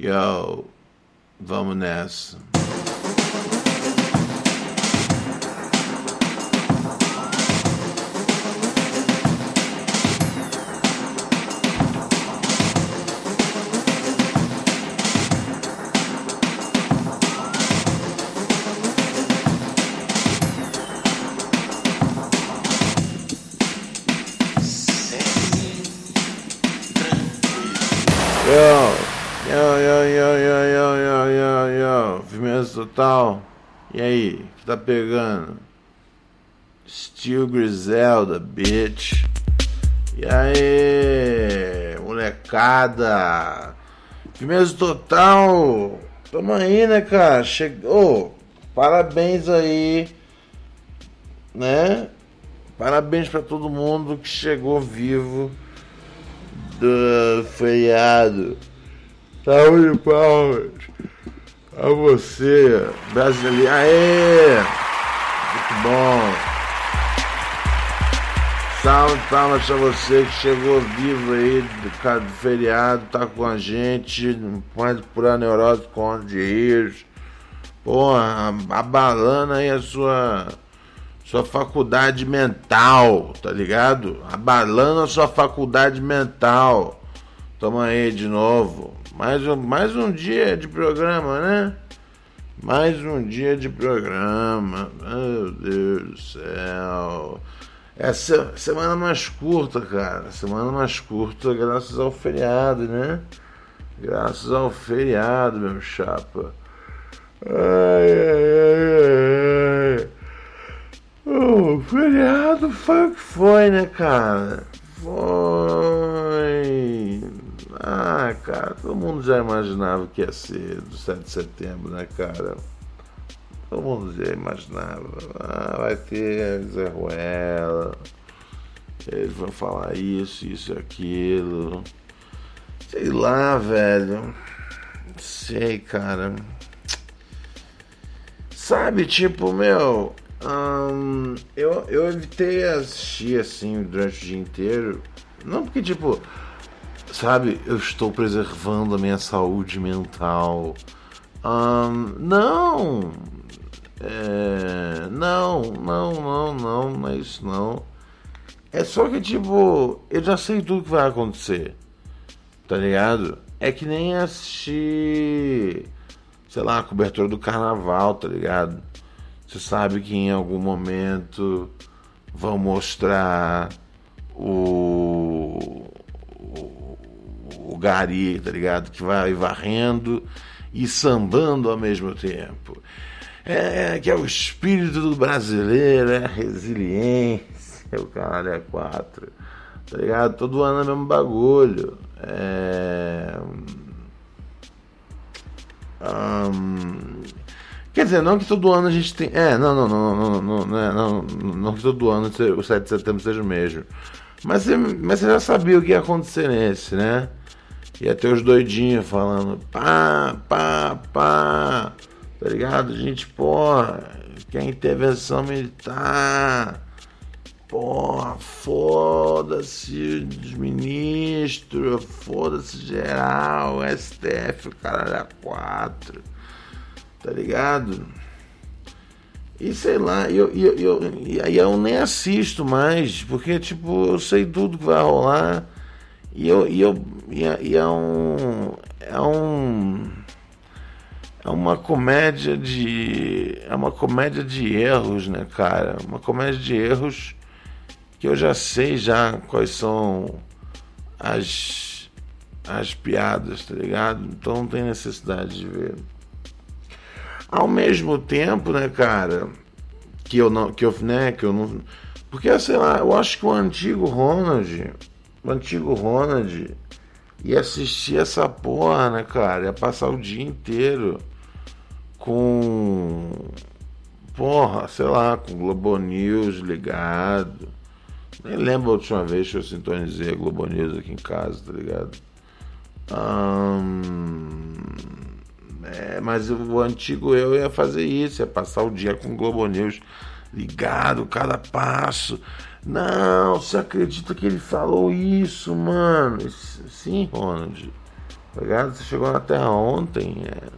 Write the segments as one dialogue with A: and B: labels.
A: Yo, vamos. Total. E aí, que tá pegando? Steel Griselda, bitch. E aí, molecada? Firmeza total. Tamo aí, né, cara? Chegou. Parabéns aí, né? Parabéns pra todo mundo que chegou vivo do feriado. Saúde palmas a você, brasileiro. Aê! Muito bom. Salve palmas a você que chegou vivo aí do, do feriado, tá com a gente, pode purar neurose com de rios. Porra, abalando aí a sua sua faculdade mental, tá ligado? Abalando a sua faculdade mental. Toma aí de novo. Mais um, mais um dia de programa, né? Mais um dia de programa. Meu Deus do céu. É semana mais curta, cara. Semana mais curta, graças ao feriado, né? Graças ao feriado, meu chapa. Ai, ai, ai, ai. O feriado foi o que foi, né, cara? Foi. Ah, cara, todo mundo já imaginava que ia ser do 7 de setembro, né, cara? Todo mundo já imaginava. Ah, vai ter Zé Ruela. Eles vão falar isso, isso, aquilo. Sei lá, velho. Sei, cara. Sabe, tipo, meu, um, eu, eu evitei assistir assim durante o dia inteiro. Não porque, tipo, sabe, eu estou preservando a minha saúde mental. Um, não! É, não, não, não, não, não é isso não. É só que, tipo, eu já sei tudo que vai acontecer. Tá ligado? É que nem assistir, sei lá, a cobertura do carnaval, tá ligado? Você sabe que em algum momento vão mostrar o, gari, tá ligado? Que vai varrendo e sambando ao mesmo tempo. É, que é o espírito do brasileiro, é a resiliência, o caralho é quatro. Tá ligado? Todo ano é o mesmo bagulho. É. Quer dizer, não que todo ano a gente tem. É, não, não, não, não, não, não, é, não, não que todo ano o 7 de setembro seja o mesmo. Mas você, mas você já sabia o que ia acontecer nesse, né? Ia ter os doidinhos falando pá, pá, pá. Tá ligado? Gente, porra, que a intervenção militar. Porra, foda-se os ministros, foda-se geral, STF, o caralho a quatro tá ligado? E sei lá, eu, eu, eu, e aí eu nem assisto mais, porque tipo, eu sei tudo que vai rolar. E eu, e eu e é, e é um é um é uma comédia de é uma comédia de erros, né, cara? Uma comédia de erros que eu já sei já quais são as as piadas, tá ligado? Então não tem necessidade de ver. Ao mesmo tempo, né, cara, que eu não, que eu, né, que eu não, porque sei lá, eu acho que o antigo Ronald, o antigo Ronald e assistir essa porra, né, cara? Ia passar o dia inteiro com. Porra, sei lá, com Globo News ligado. Nem lembro a última vez que eu sintonizei a Globo News aqui em casa, tá ligado? Hum, é, mas o antigo eu ia fazer isso, ia passar o dia com o Globo News ligado, cada passo. Não, você acredita que ele falou isso, mano? Sim, Ronald. Tá ligado? Você chegou na Terra ontem, é,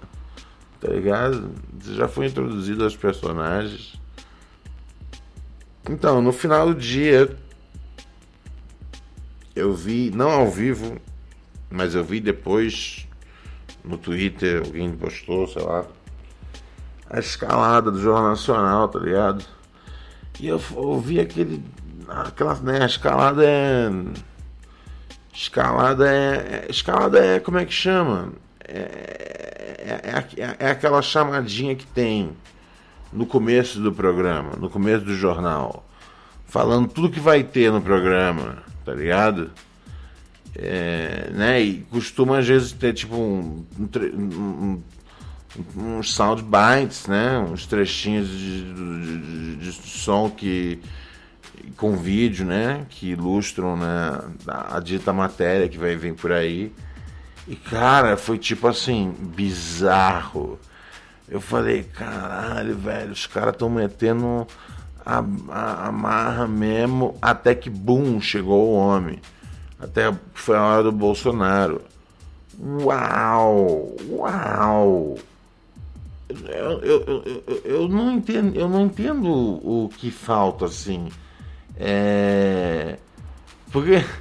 A: tá ligado? Você já foi introduzido aos personagens. Então, no final do dia, eu vi, não ao vivo, mas eu vi depois no Twitter, alguém postou, sei lá, a escalada do Jornal Nacional, tá ligado? E eu ouvi aquele. Aquela, né, a escalada é. Escalada é. Escalada é. Como é que chama? É, é, é, é aquela chamadinha que tem no começo do programa, no começo do jornal, falando tudo que vai ter no programa, tá ligado? É, né? E costuma às vezes ter tipo um, um, um, uns sound bites, né? Uns trechinhos de, de, de, de, som que com vídeo, né? Que ilustram né? a, dita matéria que vai vir por aí. E cara, foi tipo assim, bizarro. Eu falei, caralho, velho, os caras estão metendo a, a, a marra mesmo, até que, bum, chegou o homem. Até foi a hora do Bolsonaro. Uau! Uau! Eu, eu, eu, eu, não entendo, eu não entendo o que falta assim. É. Porque.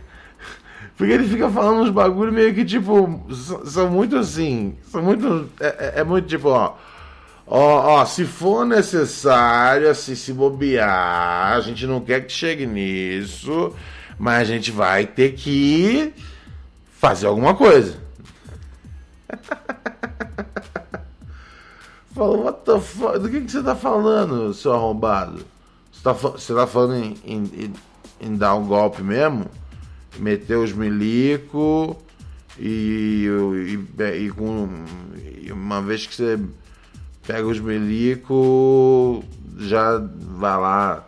A: Porque ele fica falando uns bagulho meio que tipo. São, muito assim. São muito. É, é, é muito tipo, ó. Ó, se for necessário, assim, se bobear, a gente não quer que chegue nisso mas a gente vai ter que fazer alguma coisa. Falou, what the fuck? Do que, que você tá falando, seu arrombado? Você tá, você tá falando em, em, em, dar um golpe mesmo? Meter os milico e, e, e, com, e uma vez que você pega os milico, já vai lá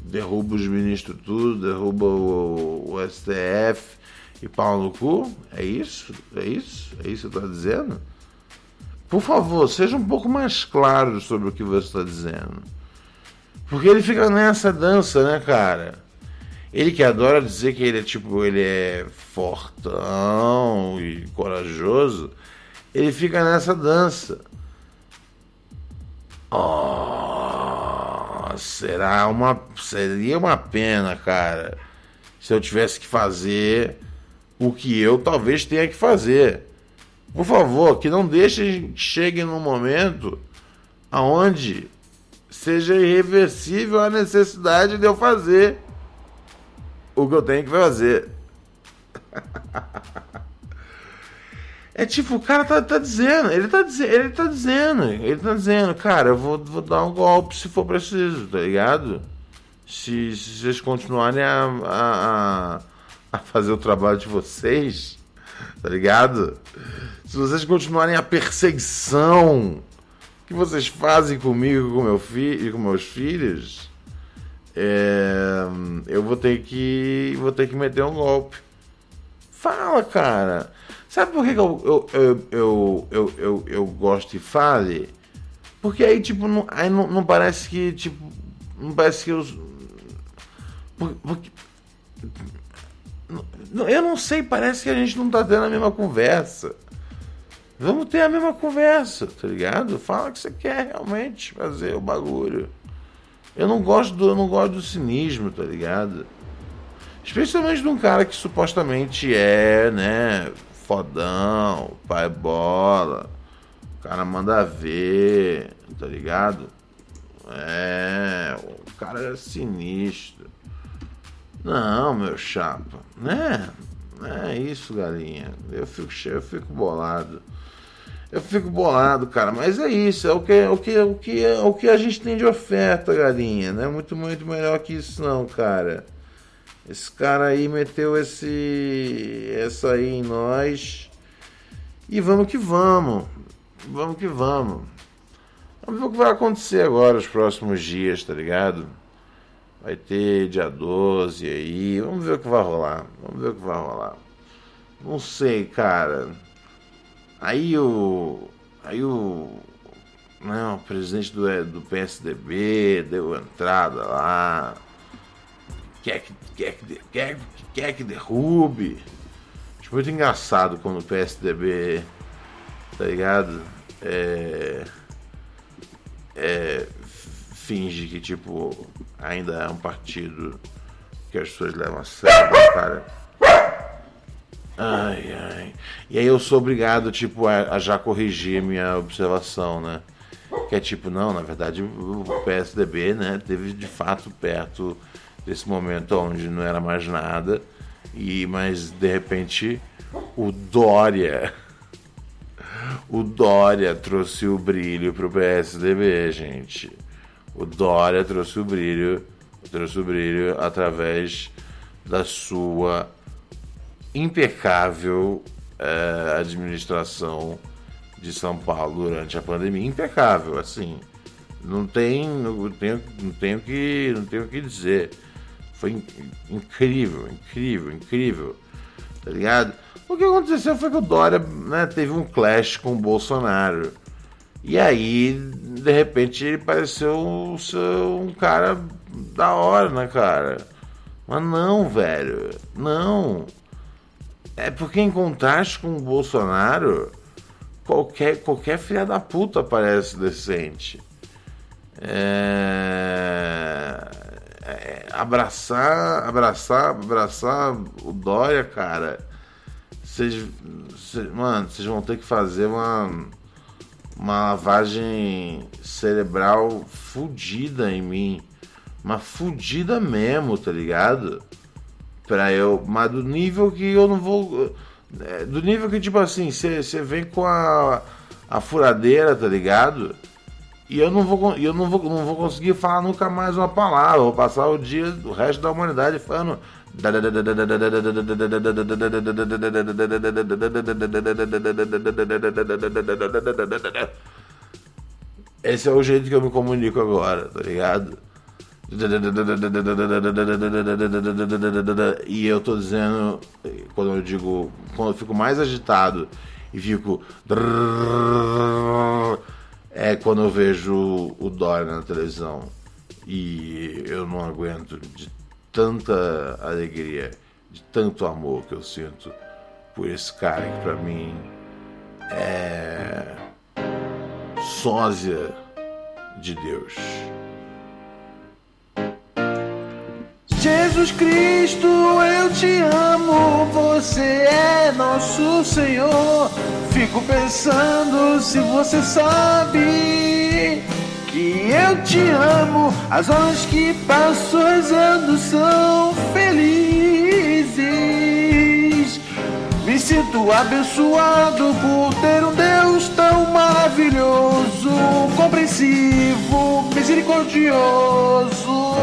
A: derruba os ministros tudo, derruba o, o, STF e pau no cu? É isso? É isso? É isso que está dizendo? Por favor, seja um pouco mais claro sobre o que você está dizendo. Porque ele fica nessa dança, né, cara? Ele que adora dizer que ele é tipo, ele é fortão e corajoso, ele fica nessa dança. Oh, será uma seria uma pena, cara, se eu tivesse que fazer o que eu talvez tenha que fazer. Por favor, que não deixe chegue num momento aonde seja irreversível a necessidade de eu fazer o que eu tenho que fazer. É tipo, o cara tá, tá dizendo, ele tá, dizendo, ele tá dizendo, ele tá dizendo, cara, eu vou, vou dar um golpe se for preciso, tá ligado? Se, se vocês continuarem a, a, a, fazer o trabalho de vocês, tá ligado? Se vocês continuarem a perseguição que vocês fazem comigo com meu filho e com meus filhos, é, eu vou ter que vou ter que meter um golpe. Fala, cara. Sabe por que, eu, eu, eu, eu, eu, eu, eu gosto de fale? Porque aí, tipo, não, aí não, não parece que, tipo, não parece que eu. Porque, porque, eu não sei, parece que a gente não tá tendo a mesma conversa. Vamos ter a mesma conversa, tá ligado? Fala que você quer realmente fazer o bagulho. Eu não gosto do, eu não gosto do cinismo, tá ligado? Especialmente de um cara que supostamente é, né, fodão, pai bola, o cara manda ver, tá ligado? É, o cara é sinistro. Não, meu chapa, né? É isso, galinha. Eu fico cheio, eu fico bolado. Eu fico bolado, cara, mas é isso, é o que, é o que, é o que, é o que a gente tem de oferta, galinha. Não é muito, muito melhor que isso, não, cara. Esse cara aí meteu esse essa aí em nós. E vamos que vamos. Vamos que vamos. Vamos ver o que vai acontecer agora nos próximos dias, tá ligado? Vai ter dia 12 aí. Vamos ver o que vai rolar. Vamos ver o que vai rolar. Não sei, cara. Aí o. Aí o. Não, o presidente do, do PSDB deu entrada lá. Quer que, quer, que, quer, quer que derrube. Acho muito engraçado quando o PSDB. Tá ligado? É. É. Finge que, tipo, ainda é um partido que as pessoas levam a sério, cara. Ai, ai. E aí eu sou obrigado, tipo, a, a já corrigir minha observação, né? Que é tipo, não, na verdade o PSDB, né, teve de fato perto desse momento onde não era mais nada, e mas de repente o Dória o Dória trouxe o brilho pro PSDB, gente. O Dória trouxe o brilho, trouxe o brilho através da sua impecável é, administração de São Paulo durante a pandemia. Impecável, assim. Não tem, não tenho, não tenho que, não tenho que dizer. Foi incrível, incrível, incrível. Tá ligado? O que aconteceu foi que o Dória né, teve um clash com o Bolsonaro. E aí, de repente, ele pareceu um cara da hora, né, cara? Mas não, velho. Não. É porque em contraste com o Bolsonaro, qualquer, qualquer filha da puta parece decente. É... É... abraçar, abraçar, abraçar o Dória, cara. Vocês, mano, vocês vão ter que fazer uma uma lavagem cerebral fudida em mim. Uma fudida mesmo, tá ligado? Pra eu. Mas do nível que eu não vou. É, do nível que, tipo assim, você vem com a, a furadeira, tá ligado? E eu não vou eu não vou, não vou conseguir falar nunca mais uma palavra. Vou passar o dia, o resto da humanidade falando. Esse é o jeito que eu me comunico agora, tá ligado? E eu tô dizendo, quando eu digo, quando eu fico mais agitado e fico. É quando eu vejo o Dória na televisão. E eu não aguento de tanta alegria, de tanto amor que eu sinto por esse cara que pra mim é sósia de Deus.
B: Jesus Cristo, eu te amo, você é nosso Senhor. Fico pensando se você sabe que eu te amo. As horas que passo rezando são felizes. Me sinto abençoado por ter um Deus tão maravilhoso, compreensivo, misericordioso.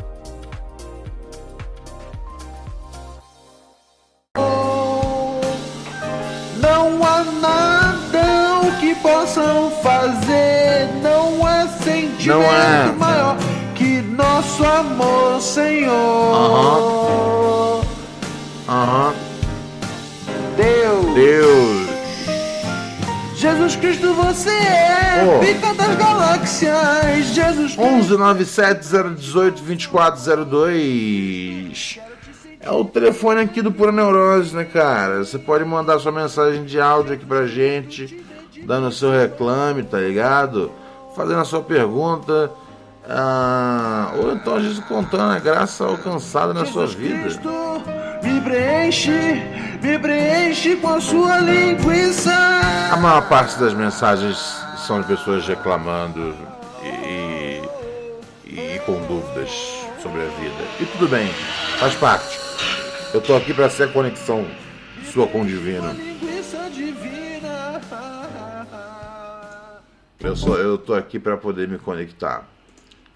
B: Não há nada que possam fazer, não há sentimento
A: Não há.
B: maior que nosso amor, Senhor.
A: Aham.
B: Deus,
A: Deus.
B: Jesus Cristo, você é
A: Oh.
B: pica das galáxias. Jesus Cristo.
A: 11 97 018 2402. É o telefone aqui do Pura Neurose, né, cara? Você pode mandar sua mensagem de áudio aqui pra gente, dando o seu reclame, tá ligado? Fazendo a sua pergunta. ah, ou então a gente contando a graça alcançada na sua vida.
B: Cristo, me preenche, me preenche com a sua linguiça.
A: A maior parte das mensagens são de pessoas reclamando e, e, e com dúvidas sobre a vida. E tudo bem, faz parte. Eu tô aqui para ser a conexão sua com o divino. Eu, sou, eu tô aqui para poder me conectar,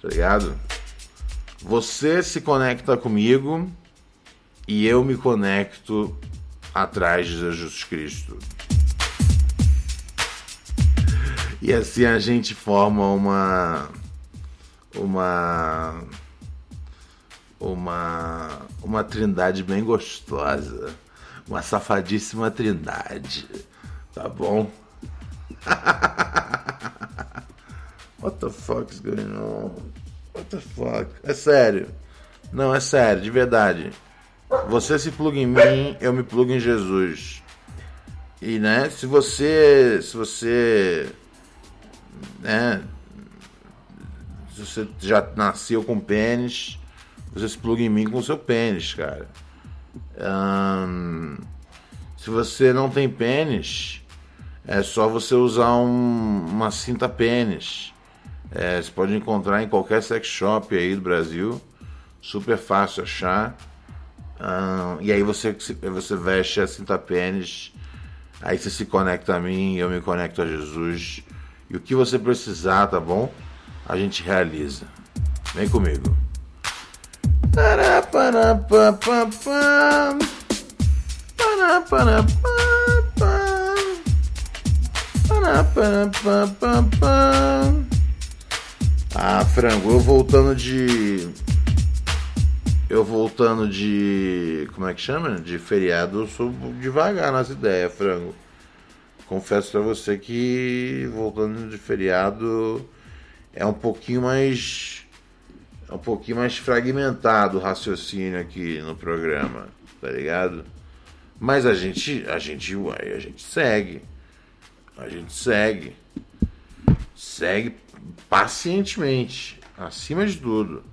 A: tá ligado? Você se conecta comigo e eu me conecto atrás de Jesus Cristo. E assim a gente forma uma uma uma uma trindade bem gostosa, uma safadíssima trindade, tá bom? What the fuck is going on? What the fuck? É sério. Não, é sério, de verdade. Você se pluga em mim, eu me plugo em Jesus. E né, se você. Se você. Né? Se você já nasceu com pênis, você se pluga em mim com o seu pênis, cara. se você não tem pênis, é só você usar um, uma cinta pênis. É, você pode encontrar em qualquer sex shop aí do Brasil. Super fácil achar. e aí você, você veste a cinta pênis. Aí você se conecta a mim, eu me conecto a Jesus. E o que você precisar, tá bom? A gente realiza. Vem comigo. Ah, frango, eu voltando de. Eu voltando de. Como é que chama? De feriado, eu sou devagar nas ideias, frango. Confesso pra você que voltando de feriado é um pouquinho mais. É um pouquinho mais fragmentado o raciocínio aqui no programa, tá ligado? Mas a gente. A gente. A gente segue. A gente segue. Segue pacientemente, acima de tudo.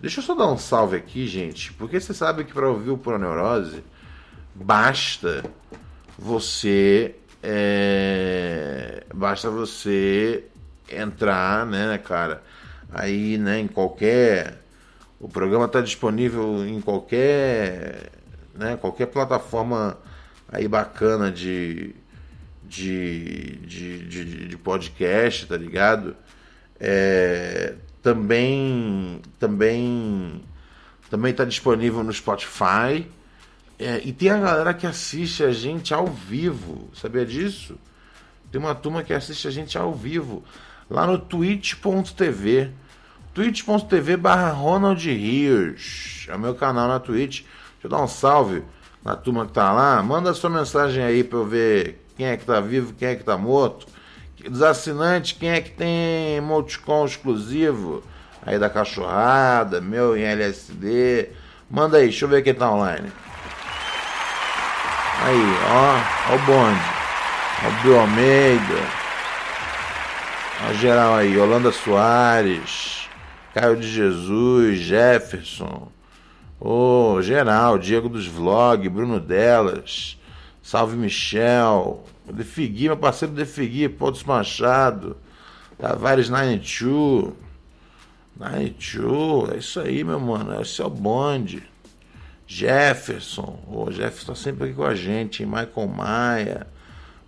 A: Deixa eu só dar um salve aqui, gente, porque você sabe que para ouvir o Pura Neurose basta você é, basta você entrar, né, cara? Aí, né, em qualquer o programa está disponível em qualquer, né, qualquer plataforma aí bacana de de, de, de, de podcast, tá ligado? É, também também também está disponível no Spotify. É, e tem a galera que assiste a gente ao vivo, sabia disso? Tem uma turma que assiste a gente ao vivo lá no twitch.tv twitch.tv barra Ronald Rios é o meu canal na Twitch deixa eu dar um salve na turma que tá lá manda sua mensagem aí para eu ver quem é que tá vivo quem é que tá morto dos assinantes, quem é que tem emoticon exclusivo aí da cachorrada, meu em LSD? Manda aí, deixa eu ver quem tá online. Aí, ó, ó o bonde. Ó o Bill Almeida. Ó geral aí, Holanda Soares, Caio de Jesus, Jefferson. Ô, geral, Diego dos Vlog, Bruno Delas, Salve Michel, o Defigui, meu parceiro Defigui, Pontos Machado, Tavares 92. 92, é isso aí, meu mano. Esse é o bonde. Jefferson, o Jefferson tá sempre aqui com a gente, hein? Michael Maia,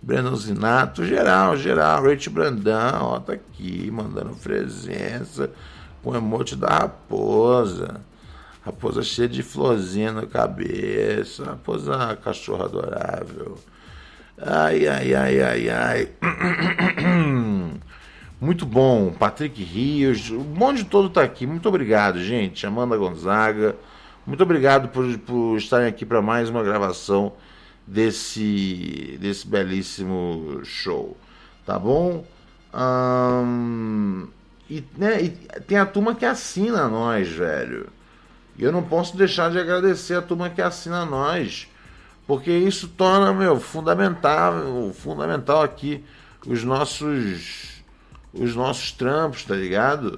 A: Breno Zinato, geral, geral, Rich Brandão, ó, tá aqui, mandando presença com emote da raposa. Raposa cheia de florzinha na cabeça, raposa cachorro adorável. Ai, ai, ai, ai, ai. Muito bom, Patrick Rios, o monte todo está aqui. Muito obrigado, gente. Amanda Gonzaga, muito obrigado por, por estarem aqui para mais uma gravação desse, desse belíssimo show. Tá bom? e, né, e tem a turma que assina nós, velho. E eu não posso deixar de agradecer a turma que assina nós porque isso torna, meu, fundamental, fundamental aqui os nossos os nossos trampos, tá ligado?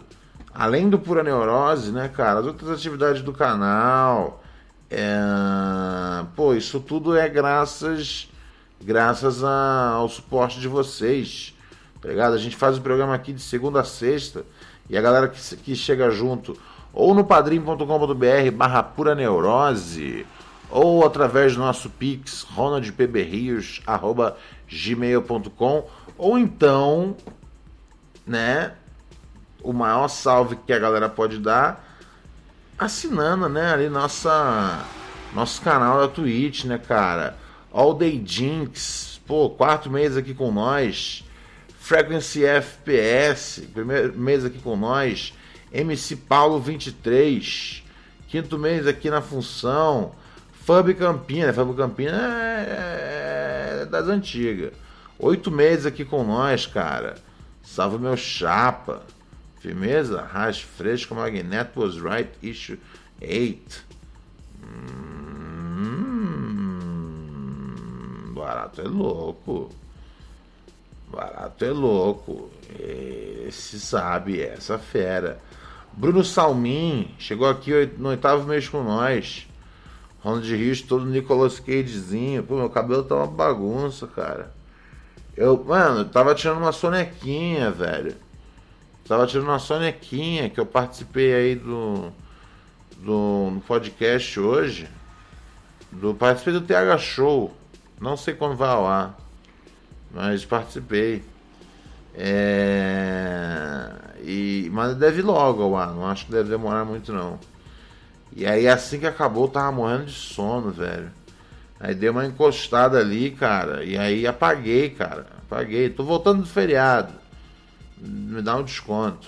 A: Além do pura neurose, né, cara, as outras atividades do canal, É, pô, isso tudo é graças graças a, ao suporte de vocês. Tá ligado? A gente faz o programa aqui de segunda a sexta e a galera que, que chega junto ou no padrim.com.br barra pura neurose ou através do nosso pix ronaldpbrios@gmail.com ou então, né, o maior salve que a galera pode dar assinando, né, ali nossa nosso canal da Twitch, né, cara? All Day Jinx, pô, quarto mês aqui com nós. Frequency FPS, primeiro mês aqui com nós. MC Paulo 23, quinto mês aqui na função. Fub Campina, Fub Campina é, é das antigas. Oito meses aqui com nós, cara. Salve meu chapa. Firmeza? Raj fresco, Magneto was right, issue 8. Hum, barato é louco. Barato é louco. Esse sabe, essa fera. Bruno Salmin chegou aqui no oitavo mês com nós. Ronald Rios, todo Nicolas Cagezinho. Pô, meu cabelo tá uma bagunça, cara. Eu, mano, eu tava tirando uma sonequinha, velho. Tava tirando uma sonequinha que eu participei aí do, do podcast hoje. Do, participei do TH Show. Não sei quando vai ao ar. Mas participei. É, e, mas deve ir logo ao ar. Não acho que deve demorar muito não. E aí assim que acabou, eu tava morrendo de sono, velho. Aí dei uma encostada ali, cara. E aí apaguei, cara. Apaguei. Tô voltando do feriado me dá um desconto.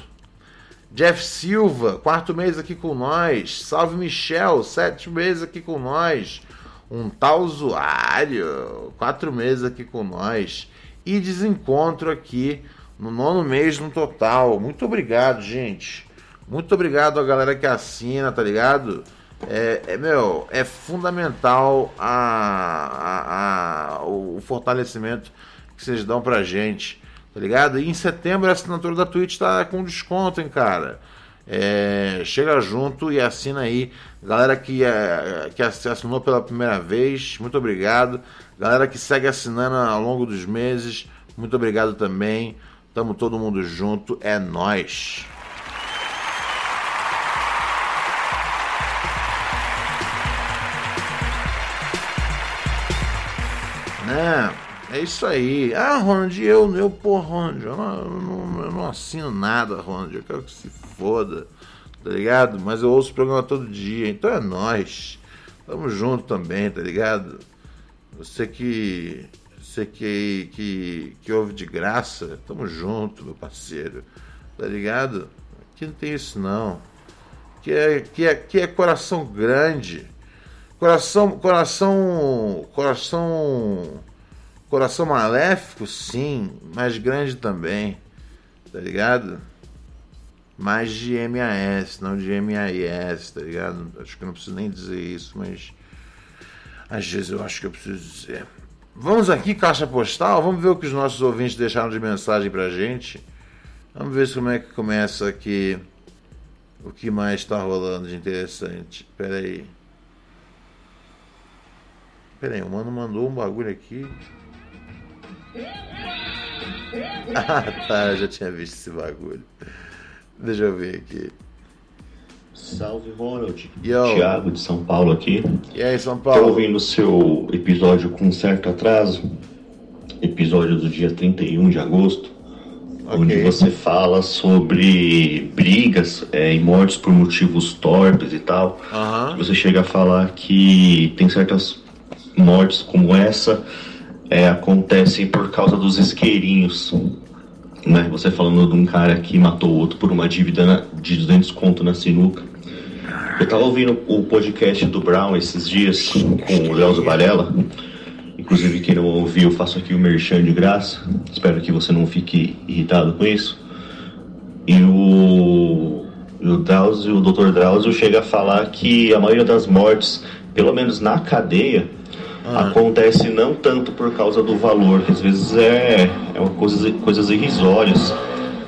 A: Jeff Silva, quarto mês aqui com nós. Salve Michel, sete meses aqui com nós. Um tal usuário, quatro meses aqui com nós. E desencontro aqui no nono mês no total. Muito obrigado, gente. Muito obrigado a galera que assina, tá ligado? É, é meu, é fundamental a, a, a, o fortalecimento que vocês dão pra gente tá ligado? E em setembro a assinatura da Twitch tá com desconto, hein, cara. É, chega junto e assina aí. Galera que, é, que assinou pela primeira vez, muito obrigado. Galera que segue assinando ao longo dos meses, muito obrigado também. Tamo todo mundo junto, é nós. Né? É isso aí. Ah, Ronald, eu, eu pô, Ronald, eu não, eu não, eu não assino nada, Ronald. Eu quero que se foda, tá ligado? Mas eu ouço o programa todo dia, então é nós. Tamo junto também, tá ligado? Você que. Você que, que, que ouve de graça, tamo junto, meu parceiro. Tá ligado? Aqui não tem isso não. Que é, que é, que é coração grande. Coração. Coração. Coração Coração maléfico, sim, mas grande também, tá ligado? Mais de MAS, não de MAIS, tá ligado? Acho que não preciso nem dizer isso, mas às vezes eu acho que eu preciso dizer. Vamos aqui, caixa postal, vamos ver o que os nossos ouvintes deixaram de mensagem pra gente. Vamos ver como é que começa aqui. O que mais está rolando de interessante? Pera aí. Pera aí, o mano mandou um bagulho aqui. Ah, tá, eu já tinha visto esse bagulho. Deixa eu ver aqui.
C: Salve Ronald, Yo. Thiago de São Paulo aqui.
A: E aí, São Paulo?
C: Tô ouvindo o seu episódio com certo atraso, episódio do dia 31 de agosto, okay. onde você fala sobre brigas é, e mortes por motivos torpes e tal. Uh -huh. Você chega a falar que tem certas mortes como essa é, acontecem por causa dos isqueirinhos. Né? Você falando de um cara que matou o outro por uma dívida de 200 conto na sinuca. Eu tava ouvindo o podcast do Brown esses dias com o Leozo Varela. Inclusive, quem não ouviu, faço aqui o merchan de graça. Espero que você não fique irritado com isso. E o, o Drauzio, o Dr. Drauzio chega a falar que a maioria das mortes, pelo menos na cadeia, ah. acontece não tanto por causa do valor, às vezes é, é uma coisa, coisas irrisórias,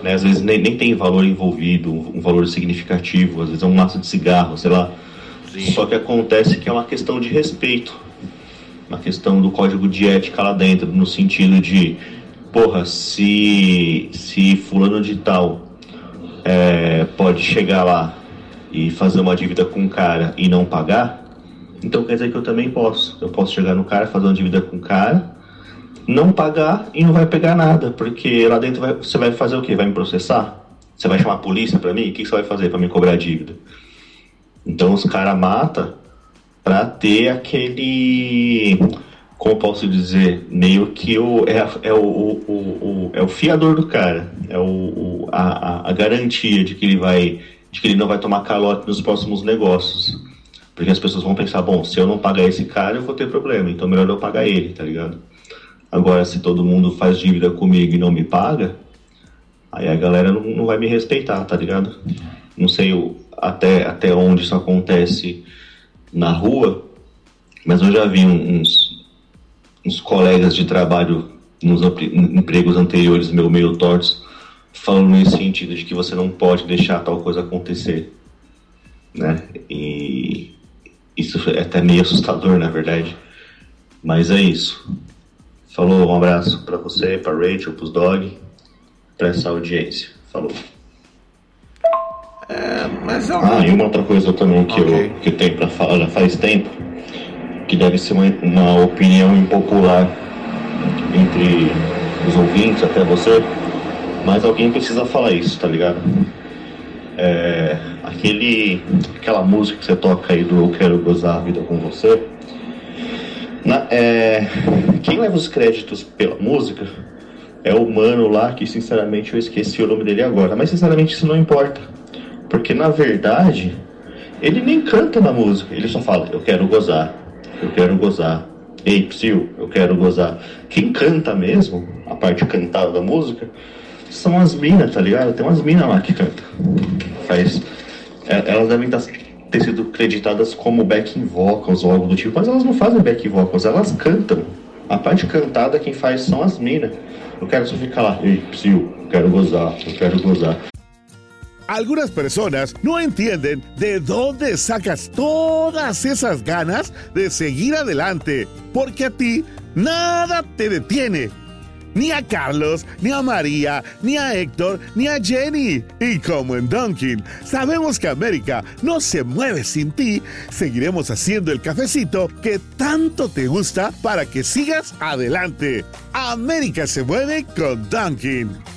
C: né? às vezes nem, nem tem valor envolvido, um valor significativo, às vezes é um maço de cigarro, sei lá. Sim. Só que acontece que é uma questão de respeito. Uma questão do código de ética lá dentro, no sentido de, porra, se, se fulano de tal é, pode chegar lá e fazer uma dívida com o cara e não pagar, então quer dizer que eu também posso. Eu posso chegar no cara, fazer uma dívida com o cara, não pagar e não vai pegar nada, porque lá dentro vai, você vai fazer o quê? Vai me processar? Você vai chamar a polícia para mim? O que você vai fazer para me cobrar a dívida? Então os caras matam para ter aquele. Como posso dizer? Meio que o, é, é, o, o, o, é o fiador do cara. É o, o a, a garantia de que ele vai. de que ele não vai tomar calote nos próximos negócios. Porque as pessoas vão pensar, bom, se eu não pagar esse cara, eu vou ter problema, então melhor eu pagar ele, tá ligado? Agora, se todo mundo faz dívida comigo e não me paga, aí a galera não, não vai me respeitar, tá ligado? Não sei até, até onde isso acontece na rua, mas eu já vi uns, uns colegas de trabalho nos empregos anteriores meu meio tortos falando nesse sentido de que você não pode deixar tal coisa acontecer, né? E isso é até meio assustador, na verdade. Mas é isso. Falou, um abraço para você, para Rachel, para os dog, para essa audiência. Falou.
A: É, mas eu...
C: Ah, e uma outra coisa também que, okay. eu, que eu tenho para falar já faz tempo, que deve ser uma, uma opinião impopular entre os ouvintes, até você, mas alguém precisa falar isso, tá ligado? É, aquele, aquela música que você toca aí do Eu Quero Gozar a Vida com Você na, é, quem leva os créditos pela música é o mano lá, que sinceramente eu esqueci o nome dele agora. Mas sinceramente isso não importa. Porque na verdade, ele nem canta na música, ele só fala, eu quero gozar, eu quero gozar. Ei, psil, eu quero gozar. Quem canta mesmo, a parte cantada da música, são as minas, tá ligado? Tem umas minas lá que cantam. Faz. É, elas devem estar ter sido creditadas como backing vocals ou algo do tipo, mas elas não fazem backing vocals, elas cantam. A parte cantada quem faz são as minas. Eu quero só ficar lá, ei, psiu, quero gozar, eu quero gozar.
D: Algunas personas no entienden de dónde sacas todas esas ganas de seguir adelante, porque a ti nada te detiene ni a Carlos, ni a María, ni a Héctor, ni a Jenny. Y como en Dunkin, sabemos que América no se mueve sin ti, seguiremos haciendo el cafecito que tanto te gusta para que sigas adelante. América se mueve con Dunkin.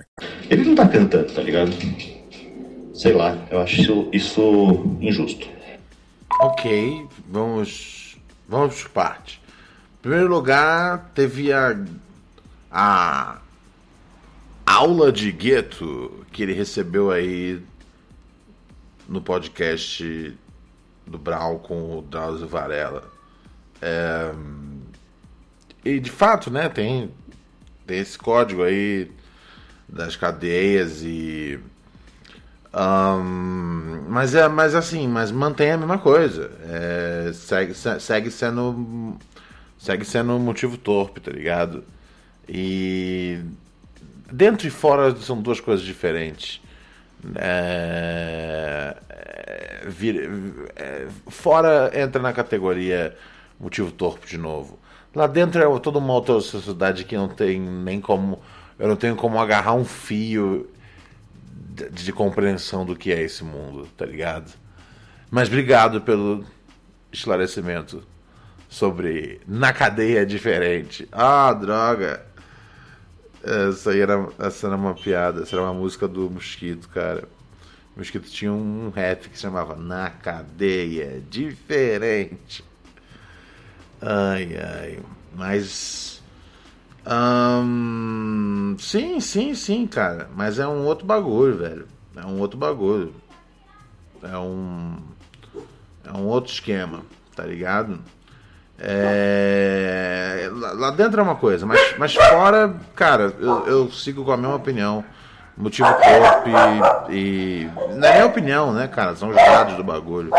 C: Ele não tá cantando, tá ligado? Sei lá, eu acho isso, isso injusto.
A: Ok, vamos, vamos por parte. Em primeiro lugar, teve a, a aula de gueto que ele recebeu aí no podcast do Brau com o Drauzio Varela. É, e de fato, né, tem, tem esse código aí das cadeias e um, mas é mas assim mas mantém a mesma coisa. É, segue, segue sendo segue sendo motivo torpe tá ligado? E dentro e fora são duas coisas diferentes. É, é, vir, é, fora entra na categoria motivo torpe de novo. Lá dentro é toda uma outra sociedade que não tem nem como eu não tenho como agarrar um fio de, de compreensão do que é esse mundo, tá ligado? Mas obrigado pelo esclarecimento sobre na cadeia é diferente. Ah, droga. Essa era, essa era uma piada, essa era uma música do Mosquito, cara. O Mosquito tinha um rap que se chamava Na Cadeia Diferente. Ai, ai. Mas um, sim, sim, sim, cara. Mas é um outro bagulho, velho. É um outro bagulho. É um. É um outro esquema, tá ligado? É, lá dentro é uma coisa, mas, mas fora, cara, eu, eu sigo com a mesma opinião. Motivo corpo e, e. Não é nem opinião, né, cara? São os dados do bagulho.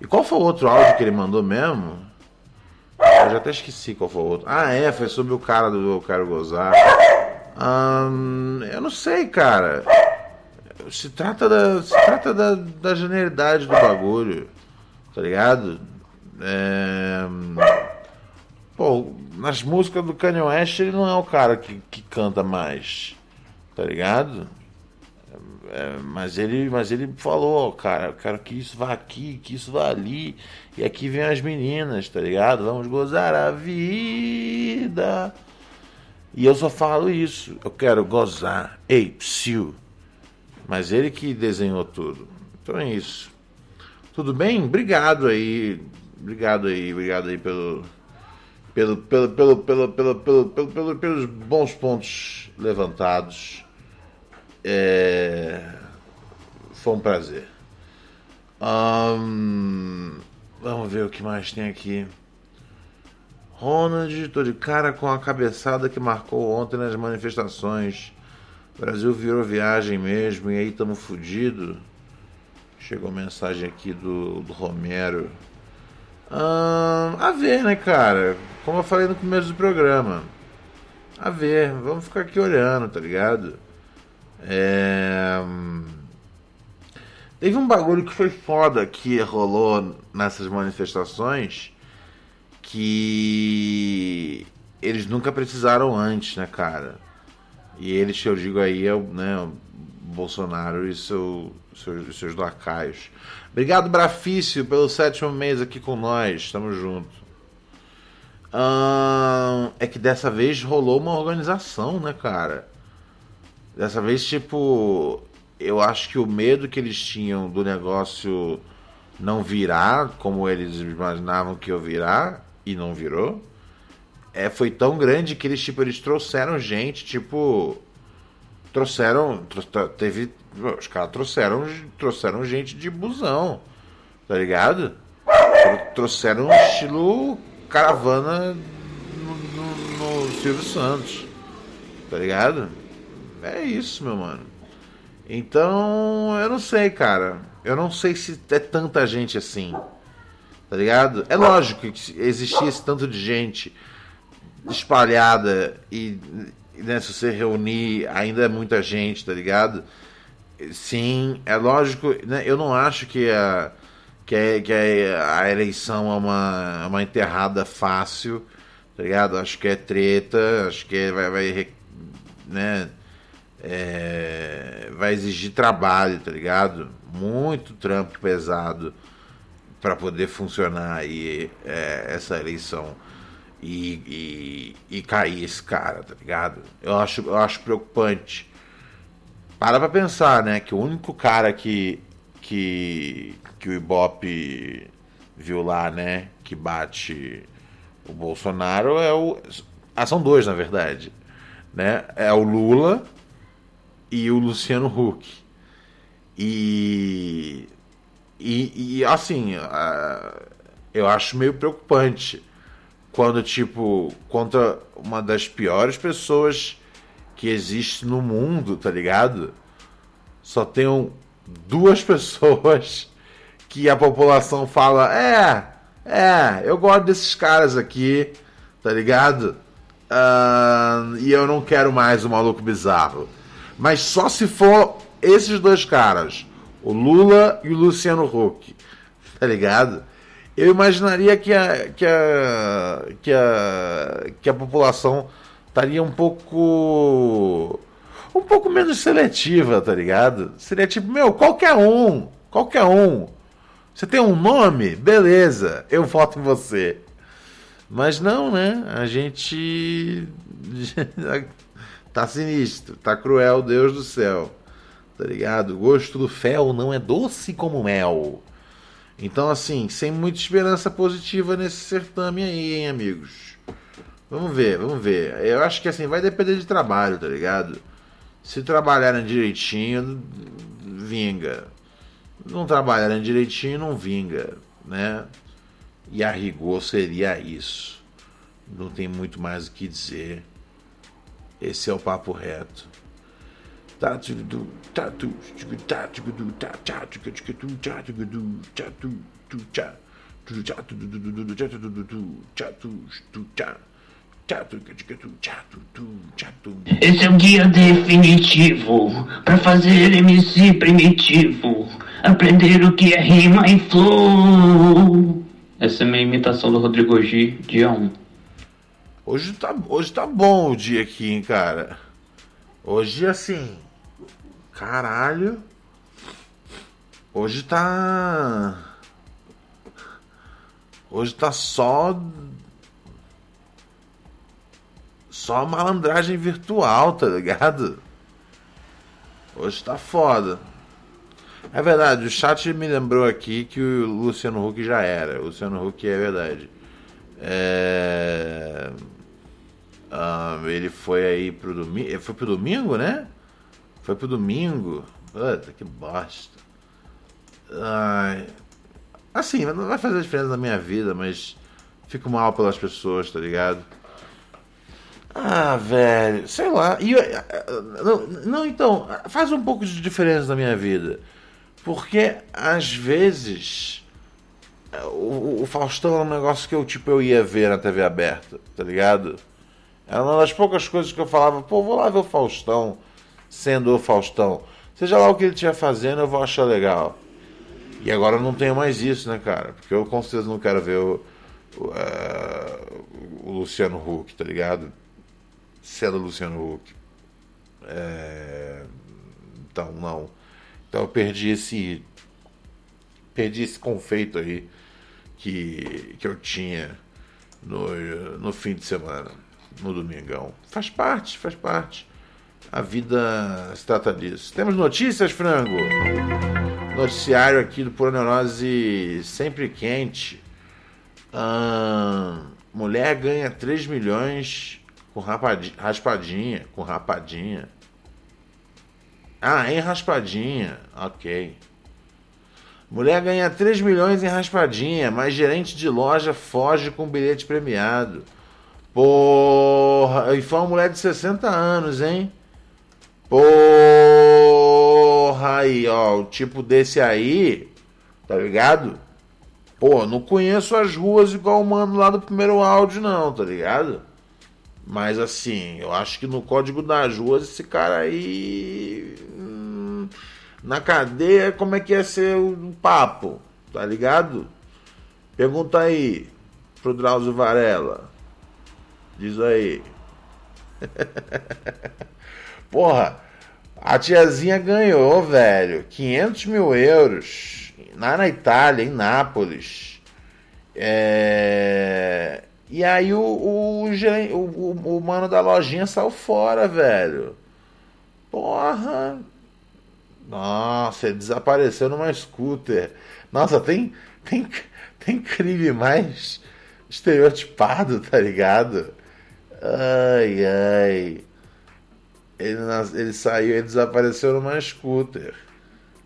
A: E qual foi o outro áudio que ele mandou mesmo? Eu já até esqueci qual foi o outro. Ah, é, foi sobre o cara do Eu Quero Gozar. Eu não sei, cara. Se trata da, se trata da, da genialidade do bagulho, tá ligado? É... Pô, nas músicas do Kanye West ele não é o cara que, que canta mais, tá ligado? é, mas ele mas ele falou, cara, eu quero que isso vá aqui, que isso vá ali. E aqui vem as meninas, tá ligado? Vamos gozar a vida. E eu só falo isso. Eu quero gozar. Ei, psiu. Mas ele que desenhou tudo. Então é isso. Tudo bem? Obrigado aí. Obrigado aí, obrigado aí pelo pelo, pelo, pelo, pelo, pelo, pelo, pelo, pelos bons pontos levantados. É, foi um prazer. Um, vamos ver o que mais tem aqui. Ronald, tô de cara com a cabeçada que marcou ontem nas manifestações. O Brasil virou viagem mesmo e aí tamo fudido. Chegou mensagem aqui do, do Romero a ver, né, cara? Como eu falei no começo do programa. A ver, vamos ficar aqui olhando, tá ligado? É... Teve um bagulho que foi foda que rolou nessas manifestações que eles nunca precisaram antes, né, cara? E eles, eu digo aí, é né, Bolsonaro e seu, seus, seus lacaios. Obrigado, Brafício, pelo sétimo mês aqui com nós. Estamos juntos. Hum, é que dessa vez rolou uma organização, né, cara? Dessa vez, tipo, eu acho que o medo que eles tinham do negócio não virar como eles imaginavam que ia virar e não virou, é, foi tão grande que eles, tipo, eles trouxeram gente, tipo, trouxeram, teve os caras trouxeram, trouxeram gente de busão, tá ligado? Trouxeram um estilo caravana no, no, no Silvio Santos, tá ligado? É isso, meu mano. Então, eu não sei, cara. Eu não sei se é tanta gente assim. Tá ligado? É lógico que existia esse tanto de gente espalhada e né, se você reunir ainda é muita gente, tá ligado? Sim, é lógico, né? eu não acho que a, que, a, que a, a eleição é uma, é uma enterrada fácil, tá ligado? Acho que é treta, acho que vai, vai né? É, vai exigir trabalho, tá ligado? Muito trampo pesado para poder funcionar aí é, essa eleição e, e, e, cair esse cara, tá ligado? Eu acho, eu acho preocupante. Para pra pensar, né? Que o único cara que, que, que o Ibope viu lá, né? Que bate o Bolsonaro é o. Ah, são dois, na verdade. Né? É o Lula e o Luciano Huck. E. E, e assim, uh, eu acho meio preocupante quando, tipo, contra uma das piores pessoas que existe no mundo, tá ligado? Só tem duas pessoas que a população fala: é, é, eu gosto desses caras aqui, tá ligado? Uh, e eu não quero mais o maluco bizarro. Mas só se for esses dois caras, o Lula e o Luciano Huck, tá ligado? Eu imaginaria que a, que a, que a, que a população estaria um pouco um pouco menos seletiva, tá ligado? Seria tipo, meu, qualquer um, qualquer um. Você tem um nome? Beleza, eu voto em você. Mas não, né? A gente tá sinistro, tá cruel, Deus do céu. Tá ligado? O gosto do fel não é doce como mel. Então, assim, sem muita esperança positiva nesse certame aí, hein, amigos. Vamos ver, vamos ver. Eu acho que assim, vai depender de trabalho, tá ligado? Se trabalharem direitinho, vinga. não trabalharem direitinho, não vinga, né? E a rigor seria isso. Não tem muito mais o que dizer. Esse é o papo reto.
E: Esse é o guia definitivo para fazer MC primitivo aprender o que é rima e flow. Essa é minha imitação do Rodrigo G, dia 1.
A: Hoje tá, hoje tá bom o dia aqui, hein, cara. Hoje, assim. Caralho. Hoje tá. Hoje tá só. Só malandragem virtual, tá ligado? Hoje tá foda. É verdade, o chat me lembrou aqui que o Luciano Huck já era. O Luciano Huck é verdade. É... Ah, ele foi aí pro domingo. Foi pro domingo, né? Foi pro domingo. Puta, que bosta. Ai. Assim, não vai fazer diferença na minha vida, mas fico mal pelas pessoas, tá ligado? Ah, velho, sei lá. E, não, não, então, faz um pouco de diferença na minha vida. Porque às vezes o, o, Faustão era um negócio que eu tipo eu ia ver na TV aberta, tá ligado? Era uma das poucas coisas que eu falava, pô, vou lá ver o Faustão sendo o Faustão. Seja lá o que ele estiver fazendo, eu vou achar legal. E agora eu não tenho mais isso, né, cara? Porque eu com certeza não quero ver o, o, uh, o Luciano Huck, tá ligado? Sendo Luciano Huck. É... Então, não. Então eu perdi esse. Perdi esse confeito aí que, que eu tinha no, no fim de semana, no domingão. Faz parte, faz parte. A vida se trata disso. Temos notícias, frango? Noticiário aqui do Pura Neurose sempre quente. mulher ganha 3 milhões com raspadinha, com rapadinha. Ah, em raspadinha. Ok. Mulher ganha 3 milhões em raspadinha, mas gerente de loja foge com bilhete premiado. Porra, e foi uma mulher de 60 anos, hein? Porra, aí, ó, o tipo desse aí, tá ligado? Pô, não conheço as ruas igual o mano lá do primeiro áudio, não, tá ligado? Mas assim, eu acho que no código das ruas esse cara aí na cadeia, como é que ia ser o papo? Tá ligado? Pergunta aí pro Drauzio Varela. Diz aí. Porra, a tiazinha ganhou, velho, 500 mil euros lá na Itália, em Nápoles. É... E aí o, o, o, o, mano da lojinha saiu fora, velho. Porra, nossa, ele desapareceu numa scooter. Nossa, tem, tem, tem crime mais estereotipado, tá ligado? Ai, ai. Ele, ele saiu, ele desapareceu numa scooter.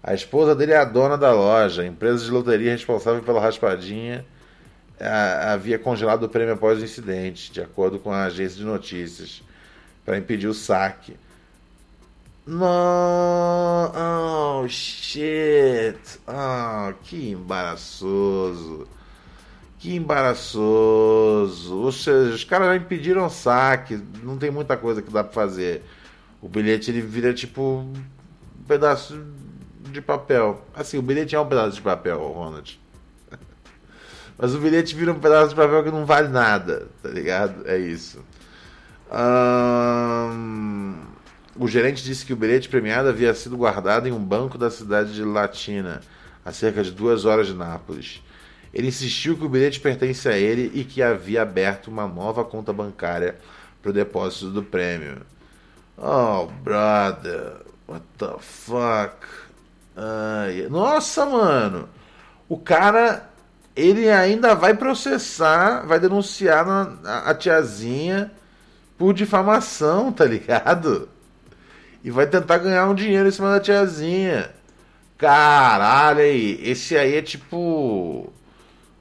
A: A esposa dele é a dona da loja, a empresa de loteria responsável pela raspadinha havia congelado o prêmio após o incidente, de acordo com a agência de notícias, para impedir o saque. Não, oh shit, oh, que embaraçoso, que embaraçoso. Ou seja, os caras já impediram saque, não tem muita coisa que dá para fazer. O bilhete ele vira tipo um pedaço de papel. Assim, o bilhete é um pedaço de papel, Ronald. Mas o bilhete vira um pedaço de papel que não vale nada, tá ligado? É isso. O gerente disse que o bilhete premiado havia sido guardado em um banco da cidade de Latina, a cerca de duas horas de Nápoles. Ele insistiu que o bilhete pertence a ele e que havia aberto uma nova conta bancária para o depósito do prêmio. Oh, brother, what the fuck? Ai, nossa, mano, o cara ele ainda vai processar, vai denunciar a, tiazinha por difamação, tá ligado? e vai tentar ganhar um dinheiro em cima da tiazinha. Caralho aí, esse aí é tipo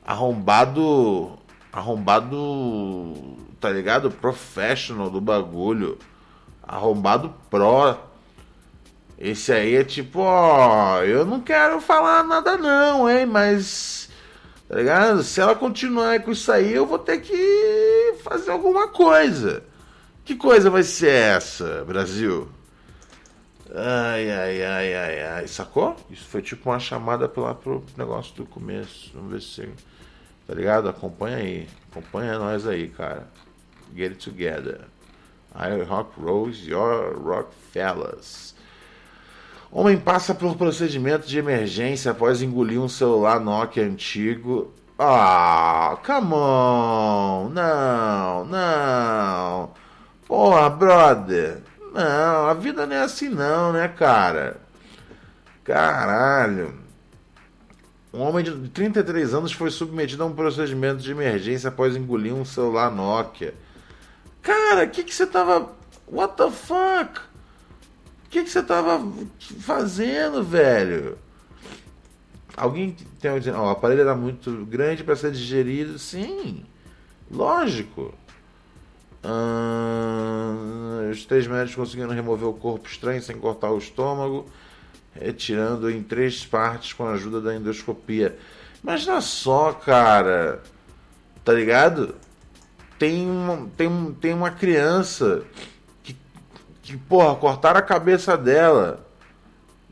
A: arrombado, arrombado, tá ligado? Professional do bagulho, arrombado pro. Esse aí é tipo, ó, eu não quero falar nada não, hein, mas tá ligado? Se ela continuar com isso aí, eu vou ter que fazer alguma coisa. Que coisa vai ser essa, Brasil? Ai, ai, ai, ai, ai. Sacou? Isso foi tipo uma chamada lá pro negócio do começo. Vamos ver se. Tá ligado? Acompanha aí. Acompanha nós aí, cara. Get it together. I Rock Rose, your rock fellas. Homem passa por procedimento de emergência após engolir um celular Nokia antigo. Ah, come on. Não, não. Porra, brother. Não, a vida não é assim não, né, cara? Caralho. Um homem de 33 anos foi submetido a um procedimento de emergência após engolir um celular Nokia. Cara, o que, que você tava. What the fuck? O que, que você tava fazendo, velho? Alguém tem dizendo, oh, o aparelho era muito grande para ser digerido? Sim, lógico. Os três médicos conseguiram remover o corpo estranho sem cortar o estômago, retirando em três partes com a ajuda da endoscopia. Imagina só, cara, tá ligado? Tem uma, tem, tem uma criança que, que, porra, cortaram a cabeça dela.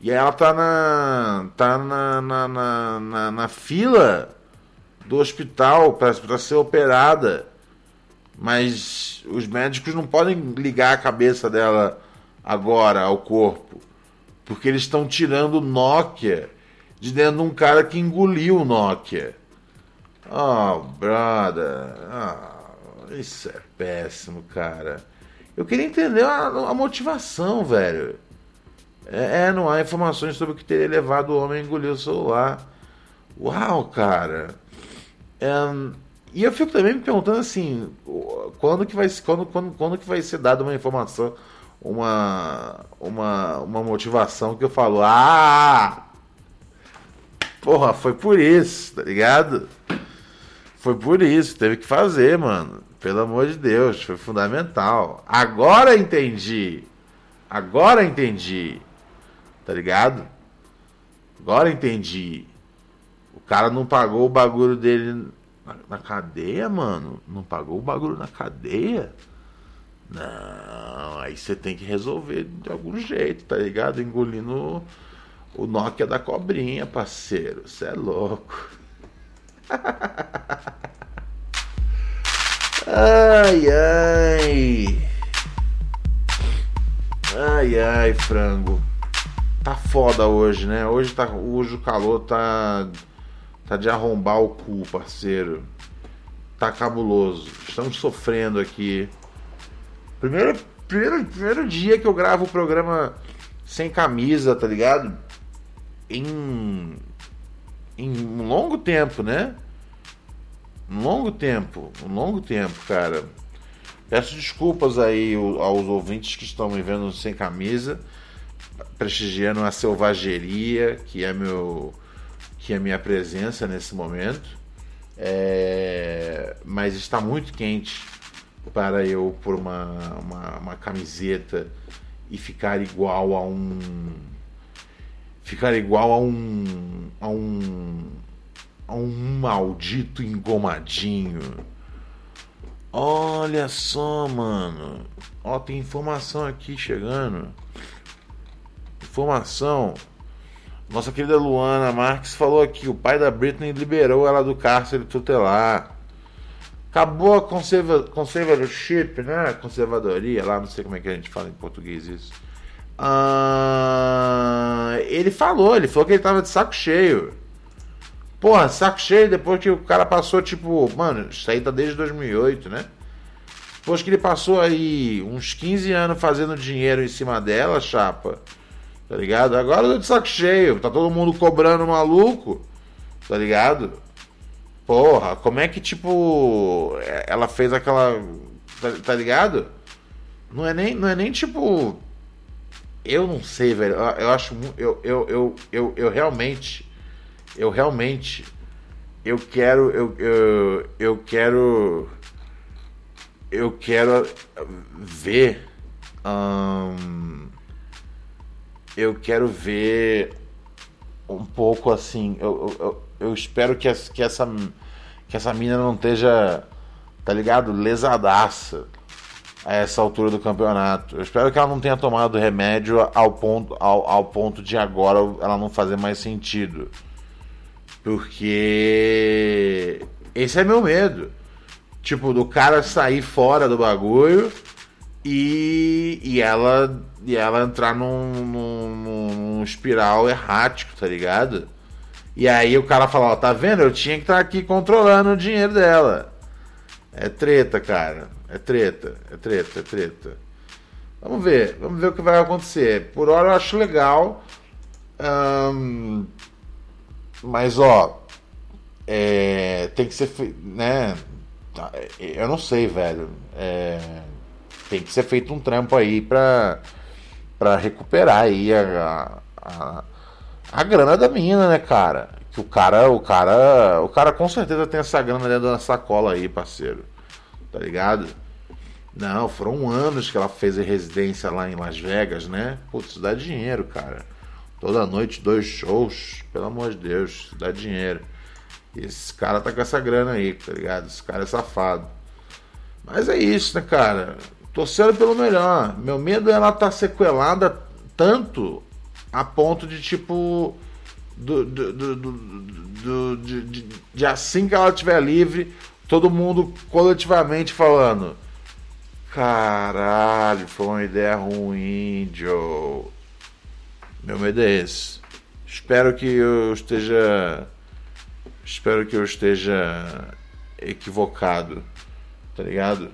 A: E ela tá na. tá na, na, na, na, na fila do hospital para ser operada. Mas os médicos não podem ligar a cabeça dela agora ao corpo, porque eles estão tirando o Nokia de dentro de um cara que engoliu o Nokia. Oh, brother. Oh, isso é péssimo, cara. Eu queria entender a, a motivação, velho. É, é, não há informações sobre o que teria levado o homem a engolir o celular. Uau, cara. Um, e eu fico também me perguntando assim, quando que vai, quando, quando, quando que vai ser dada uma informação, uma, uma, uma motivação que eu falo, ah, porra, foi por isso, tá ligado? Foi por isso, teve que fazer, mano. Pelo amor de Deus, foi fundamental. Agora entendi. Agora entendi. Tá ligado? Agora entendi. O cara não pagou o bagulho dele na, na cadeia, mano? Não pagou o bagulho na cadeia? Não, aí você tem que resolver de algum jeito, tá ligado? Engolindo o Nokia da cobrinha, parceiro. Você é louco. ai, ai. Ai, ai, frango. Tá foda hoje, né? Hoje, tá, hoje o calor tá Tá de arrombar o cu, parceiro. Tá cabuloso. Estamos sofrendo aqui. Primeiro, primeiro, primeiro dia que eu gravo o programa sem camisa, tá ligado? Em. Em um longo tempo, né? Um longo tempo. Um longo tempo, cara. Peço desculpas aí aos ouvintes que estão me vendo sem camisa, prestigiando a selvageria, que é meu que a minha presença nesse momento, é, mas está muito quente para eu pôr uma, uma, uma, camiseta e ficar igual a um ficar igual a um a um a um maldito engomadinho. Olha só, mano. Ó, tem informação aqui chegando. Informação nossa querida Luana Marques falou aqui: o pai da Britney liberou ela do cárcere tutelar. Acabou a conserva, conservatorship, né? Conservadoria, lá, não sei como é que a gente fala em português isso. Ah, ele falou, ele falou que ele tava de saco cheio. Porra, saco cheio depois que o cara passou, tipo, mano, isso aí tá desde 2008, né? Depois que ele passou aí uns 15 anos fazendo dinheiro em cima dela, chapa. Tá ligado? Agora eu tô de saco cheio. Tá todo mundo cobrando maluco. Tá ligado? Porra, como é que, tipo, é, ela fez aquela. Tá, tá ligado? Não é nem, não é nem tipo. eu não sei, velho. Eu, eu acho. Eu, eu, eu, eu, eu realmente. Eu realmente. Eu quero. Eu, eu, eu quero. Eu quero ver. Hum, eu quero ver um pouco assim. Eu, eu, eu espero que, que, essa, que essa mina não esteja, tá ligado? Lesadaça a essa altura do campeonato. Eu espero que ela não tenha tomado remédio ao ponto, ao, ao ponto de agora ela não fazer mais sentido. Porque esse é meu medo. Tipo, do cara sair fora do bagulho e, e ela e ela entrar num, num, num espiral errático, tá ligado? E aí o cara fala, ó, tá vendo? Eu tinha que estar tá aqui controlando o dinheiro dela. É treta, cara. É treta, é treta, é treta. Vamos ver, vamos ver o que vai acontecer. Por hora eu acho legal. mas ó, é, tem que ser, né? Eu não sei, velho. É, tem que ser feito um trampo aí pra, pra recuperar aí a, a, a grana da mina, né, cara? Que o cara, o cara, o cara com certeza tem essa grana dentro da sacola aí, parceiro tá ligado? Não, foram anos que ela fez a residência lá em Las Vegas, né? Putz, dá dinheiro, cara. Toda noite, dois shows, pelo amor de Deus, dá dinheiro. Esse cara tá com essa grana aí, tá ligado? Esse cara é safado. Mas é isso, né, cara? Torcendo pelo melhor. Meu medo é ela tá sequelada tanto a ponto de, tipo, do, do, do, do de, de, de, assim que ela estiver livre, todo mundo coletivamente falando: Caralho, foi uma ideia ruim, Joe. Meu medo é esse. Espero que eu esteja. Espero que eu esteja equivocado, tá ligado?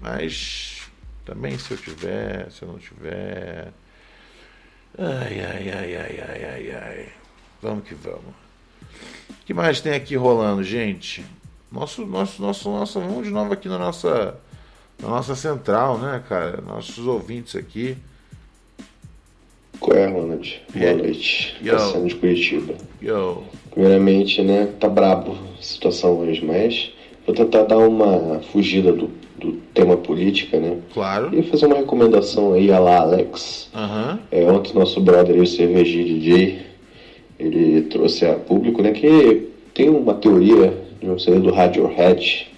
A: Mas também se eu tiver, se eu não tiver. Ai, ai, ai, ai, ai, ai, ai. Vamos que vamos. O que mais tem aqui rolando, gente? Nosso, nosso, nosso, nosso, vamos de novo aqui na nossa, na nossa central, né, cara? Nossos ouvintes aqui.
F: Qual é, Ronald? Boa yeah. noite.
A: Yo.
F: Passando de Curitiba.
A: Yo.
F: Primeiramente, né, tá brabo a situação hoje, mas vou tentar dar uma fugida do, do tema política, né?
A: Claro.
F: E fazer uma recomendação aí a lá, Alex.
A: Uhum.
F: É, ontem nosso brother, o Cervejinho DJ, ele trouxe a público, né, que tem uma teoria de um CD do Radiohead,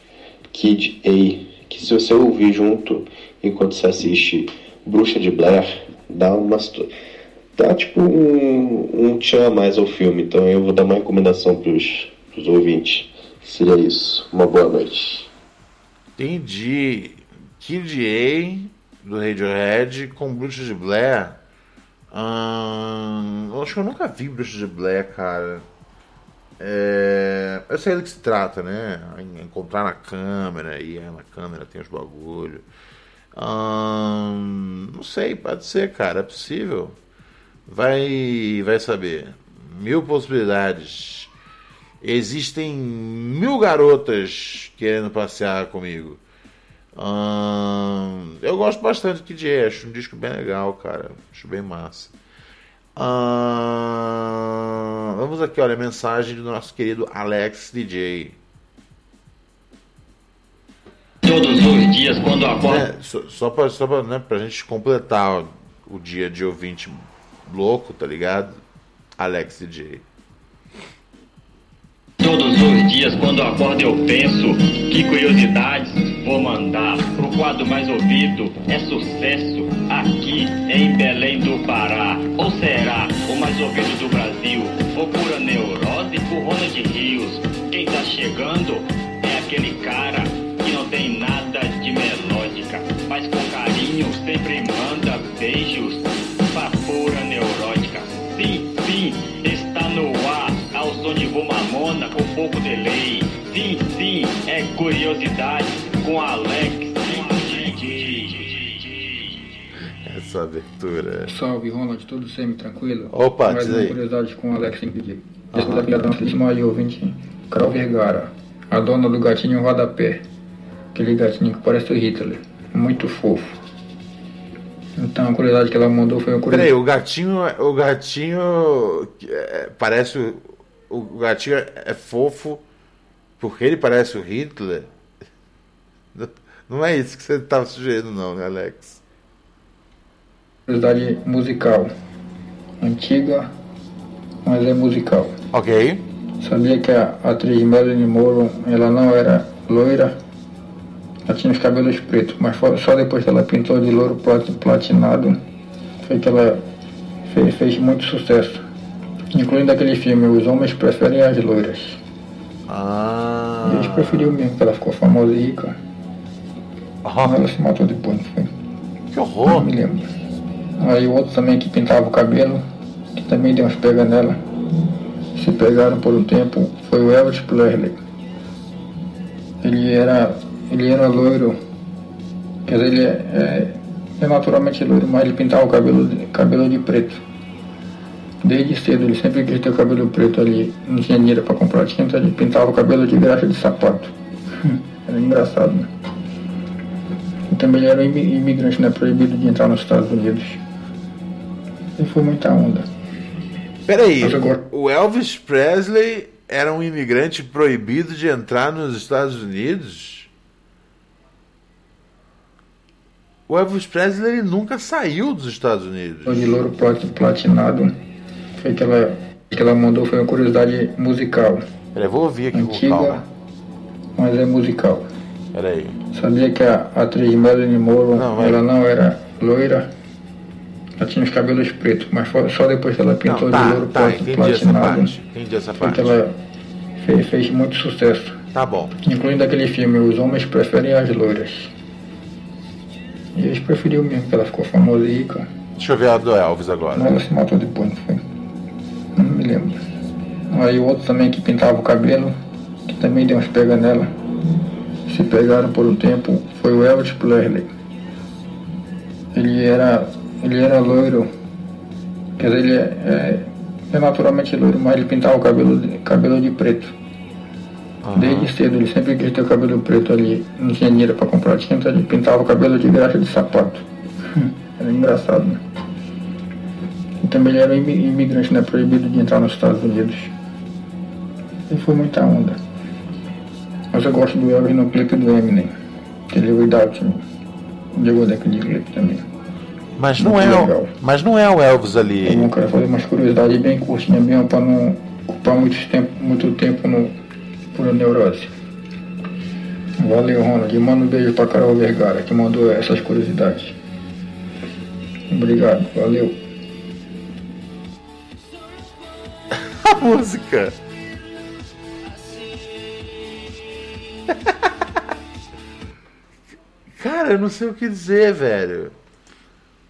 F: Kid A, que se você ouvir junto enquanto você assiste Bruxa de Blair, dá uma dá tipo um, um tchan a mais ao filme. Então eu vou dar uma recomendação pros, pros ouvintes. Seria isso. Uma boa noite.
A: Entendi. Kid A do Radiohead com Bruxa de Blair. Hum, acho que eu nunca vi Bruxa de Blair, cara. É, eu sei do que se trata, né? Encontrar na câmera, e na câmera tem os bagulho. Hum, não sei, pode ser, cara, é possível. Vai, vai saber. Mil possibilidades. Existem mil garotas querendo passear comigo. Hum, eu gosto bastante de Kid acho um disco bem legal, cara. Acho bem massa. Ah, vamos aqui, olha, a mensagem do nosso querido Alex DJ.
E: Todos os dias, quando acordo.
A: É, só, só para só pra, né, pra gente completar o dia de ouvinte louco, tá ligado? Alex DJ.
E: Todos os dias, quando acordo, eu penso que curiosidades vou mandar pro quadro mais ouvido. É sucesso aqui em Belém do Pará. Ou será o mais ouvido do Brasil? Ou pura neurose por Ronald Rios? Quem tá chegando é aquele cara que não tem nada de melódica, mas com carinho sempre manda beijos Pouco delay. Sim, sim, é curiosidade com Alex.
A: Essa abertura.
G: Salve, Ronald, tudo semi-tranquilo?
A: Opa,
G: Mais uma
A: aí.
G: curiosidade com o Alex MPG. Esse daqui é da nossa aí, ouvinte, Carol Vergara, a dona do gatinho rodapé. Aquele gatinho que parece o Hitler. Muito fofo. Então a curiosidade que ela mandou foi uma curiosidade.
A: Peraí, o gatinho, o gatinho é, parece o, o gatinho é fofo porque ele parece o Hitler. Não é isso que você estava sugerindo, não, né, Alex?
G: Curiosidade musical. Antiga, mas é musical.
A: Ok.
G: Sabia que a atriz Marilyn Monroe, ela não era loira? Ela tinha os cabelos pretos, mas só depois que ela pintou de louro platinado foi que ela fez, fez muito sucesso. Incluindo aquele filme Os Homens Preferem as Loiras.
A: Ah.
G: E eles preferiu mesmo, que ela ficou famosa e rica.
A: Ah.
G: Ela se matou depois, não foi?
A: Que horror!
G: Não me lembro. Aí o outro também que pintava o cabelo, que também deu uns pega nela. Se pegaram por um tempo, foi o Elvis Presley. Ele era, ele era loiro, quer dizer, ele é, é, é naturalmente loiro, mas ele pintava o cabelo, cabelo de preto. Desde cedo, ele sempre quis ter o cabelo preto ali, não tinha dinheiro para comprar tinta, ele pintava o cabelo de graxa de sapato. era engraçado, né? E também ele era imigrante, né? Proibido de entrar nos Estados Unidos. E foi muita onda.
A: Peraí, o Elvis Presley era um imigrante proibido de entrar nos Estados Unidos? O Elvis Presley nunca saiu dos Estados Unidos.
G: O de louro platinado foi que ela, que ela mandou foi uma curiosidade musical.
A: Peraí, vou ouvir aqui
G: Antiga,
A: com calma.
G: mas é musical.
A: Peraí.
G: Sabia que a atriz Marilyn Monroe,
A: Não,
G: ela não era loira? Ela tinha os cabelos pretos, mas só depois que ela pintou
A: Não, tá,
G: de louro
A: tá, entendi essa
G: platinado
A: parte. Entendi essa parte.
G: que ela fez, fez muito sucesso.
A: Tá bom.
G: Incluindo aquele filme Os Homens Preferem as Loiras. E eles preferiu mesmo, que ela ficou famosa e rica.
A: Deixa eu ver a do Elvis agora.
G: Mas ela se matou depois, não foi? Não me lembro. Aí o outro também que pintava o cabelo, que também deu uns pega nela. Se pegaram por um tempo, foi o Elvis Presley. Ele era, ele era loiro, quer dizer, ele é, é, é naturalmente loiro, mas ele pintava o cabelo de, cabelo de preto. Desde cedo, ele sempre quis ter o cabelo preto ali, não tinha dinheiro para comprar tinta, ele pintava o cabelo de graxa de sapato. era engraçado, né? Também ele era imi- imigrante, né? Proibido de entrar nos Estados Unidos. E foi muita onda. Mas eu gosto do Elvis no clipe do Eminem. Aquele Without Me. Gosto daquele clipe também.
A: Mas não,
G: Muito
A: é,
G: legal.
A: mas não é o Elvis ali.
G: Eu quero fazer umas curiosidades bem curtinhas mesmo para não ocupar muito tempo, muito tempo no, por neurose. Valeu, Ronald. Manda um beijo pra Carol Vergara, que mandou essas curiosidades. Obrigado, valeu.
A: A música. Cara, eu não sei o que dizer, velho.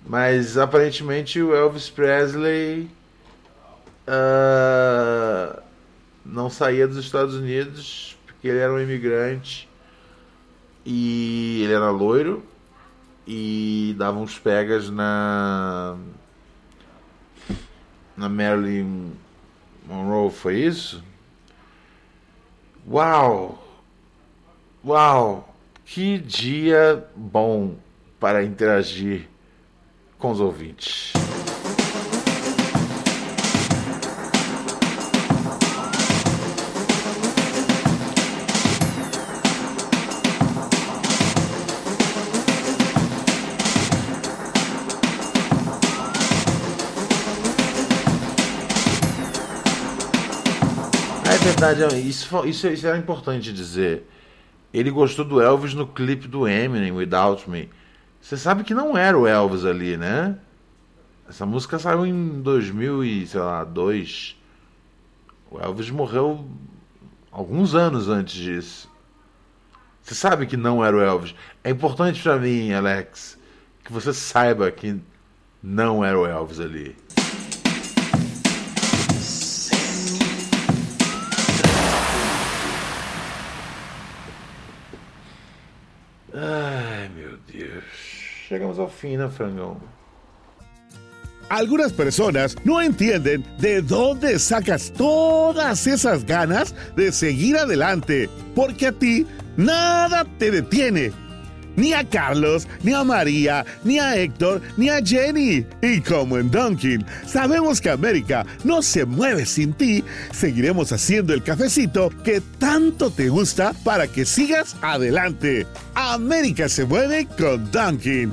A: Mas aparentemente o Elvis Presley ah, não saía dos Estados Unidos porque ele era um imigrante e ele era loiro e dava uns pegas na na Marilyn Monroe, foi isso? Uau! Uau! Que dia bom para interagir com os ouvintes. Verdade, é, isso, isso, isso era importante dizer. Ele gostou do Elvis no clipe do Eminem, Without Me. Você sabe que não era o Elvis ali, né? Essa música saiu em 2002. O Elvis morreu alguns anos antes disso. Você sabe que não era o Elvis. É importante pra mim, Alex, que você saiba que não era o Elvis ali. Chegamos ao fim, né?
D: Algunas personas no entienden de dónde sacas todas esas ganas de seguir adelante, porque a ti nada te detiene. Ni a Carlos, ni a María, ni a Héctor, ni a Jenny. Y como en Dunkin, sabemos que América no se mueve sin ti, seguiremos haciendo el cafecito que tanto te gusta para que sigas adelante. América se mueve con Dunkin.